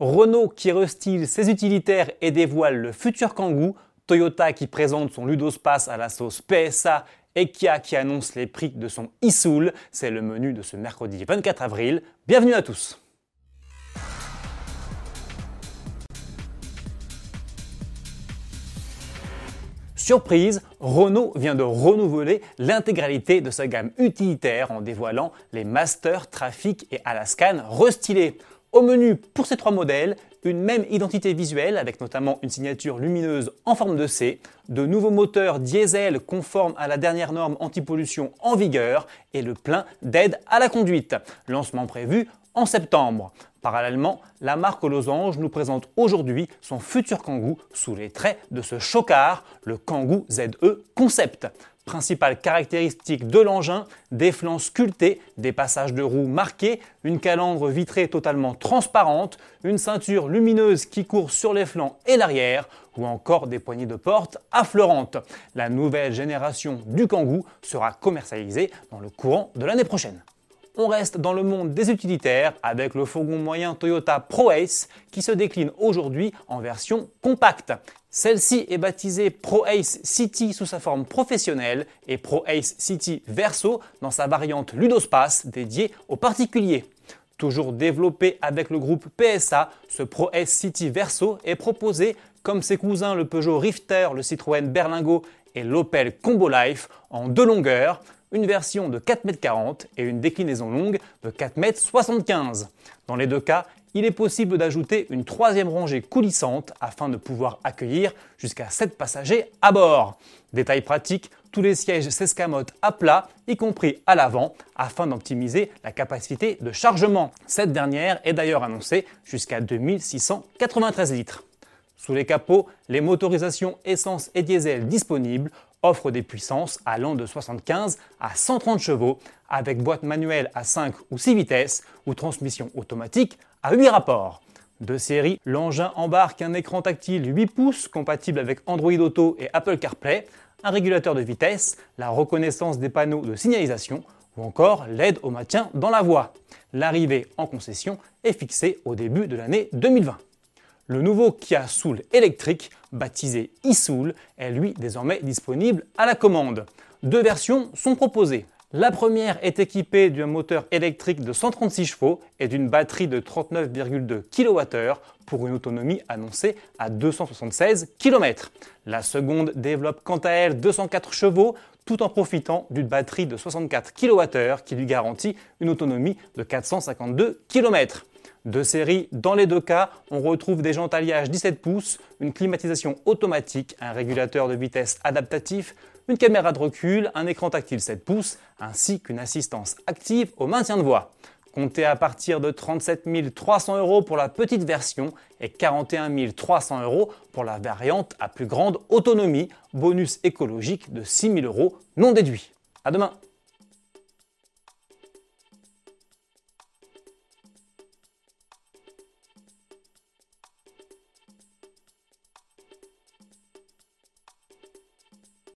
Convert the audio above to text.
Renault qui restyle ses utilitaires et dévoile le futur Kangoo, Toyota qui présente son Ludospace à la sauce PSA et Kia qui annonce les prix de son e c'est le menu de ce mercredi 24 avril. Bienvenue à tous Surprise, Renault vient de renouveler l'intégralité de sa gamme utilitaire en dévoilant les Master, Traffic et Alaskan restylés. Au menu pour ces trois modèles, une même identité visuelle avec notamment une signature lumineuse en forme de C, de nouveaux moteurs diesel conformes à la dernière norme anti-pollution en vigueur et le plein d'aide à la conduite. Lancement prévu en septembre. Parallèlement, la marque Losange nous présente aujourd'hui son futur Kangoo sous les traits de ce chocard, le Kangoo ZE Concept. Principale caractéristique de l'engin, des flancs sculptés, des passages de roues marqués, une calandre vitrée totalement transparente, une ceinture lumineuse qui court sur les flancs et l'arrière, ou encore des poignées de porte affleurantes. La nouvelle génération du Kangoo sera commercialisée dans le courant de l'année prochaine on reste dans le monde des utilitaires avec le fourgon moyen Toyota ProAce qui se décline aujourd'hui en version compacte. Celle-ci est baptisée ProAce City sous sa forme professionnelle et ProAce City Verso dans sa variante Ludospace dédiée aux particuliers. Toujours développé avec le groupe PSA, ce ProAce City Verso est proposé comme ses cousins le Peugeot Rifter, le Citroën Berlingo et l'Opel Combo Life en deux longueurs, une version de 4,40 m et une déclinaison longue de 4,75 m. Dans les deux cas, il est possible d'ajouter une troisième rangée coulissante afin de pouvoir accueillir jusqu'à 7 passagers à bord. Détail pratique, tous les sièges s'escamotent à plat, y compris à l'avant, afin d'optimiser la capacité de chargement. Cette dernière est d'ailleurs annoncée jusqu'à 2693 litres. Sous les capots, les motorisations essence et diesel disponibles offre des puissances allant de 75 à 130 chevaux avec boîte manuelle à 5 ou 6 vitesses ou transmission automatique à 8 rapports. De série, l'engin embarque un écran tactile 8 pouces compatible avec Android Auto et Apple CarPlay, un régulateur de vitesse, la reconnaissance des panneaux de signalisation ou encore l'aide au maintien dans la voie. L'arrivée en concession est fixée au début de l'année 2020. Le nouveau Kia Soul électrique, baptisé e-Soul, est lui désormais disponible à la commande. Deux versions sont proposées. La première est équipée d'un moteur électrique de 136 chevaux et d'une batterie de 39,2 kWh pour une autonomie annoncée à 276 km. La seconde développe quant à elle 204 chevaux tout en profitant d'une batterie de 64 kWh qui lui garantit une autonomie de 452 km. De série, dans les deux cas, on retrouve des jantes alliage 17 pouces, une climatisation automatique, un régulateur de vitesse adaptatif, une caméra de recul, un écran tactile 7 pouces, ainsi qu'une assistance active au maintien de voix. Comptez à partir de 37 300 euros pour la petite version et 41 300 euros pour la variante à plus grande autonomie, bonus écologique de 6 000 euros non déduits. À demain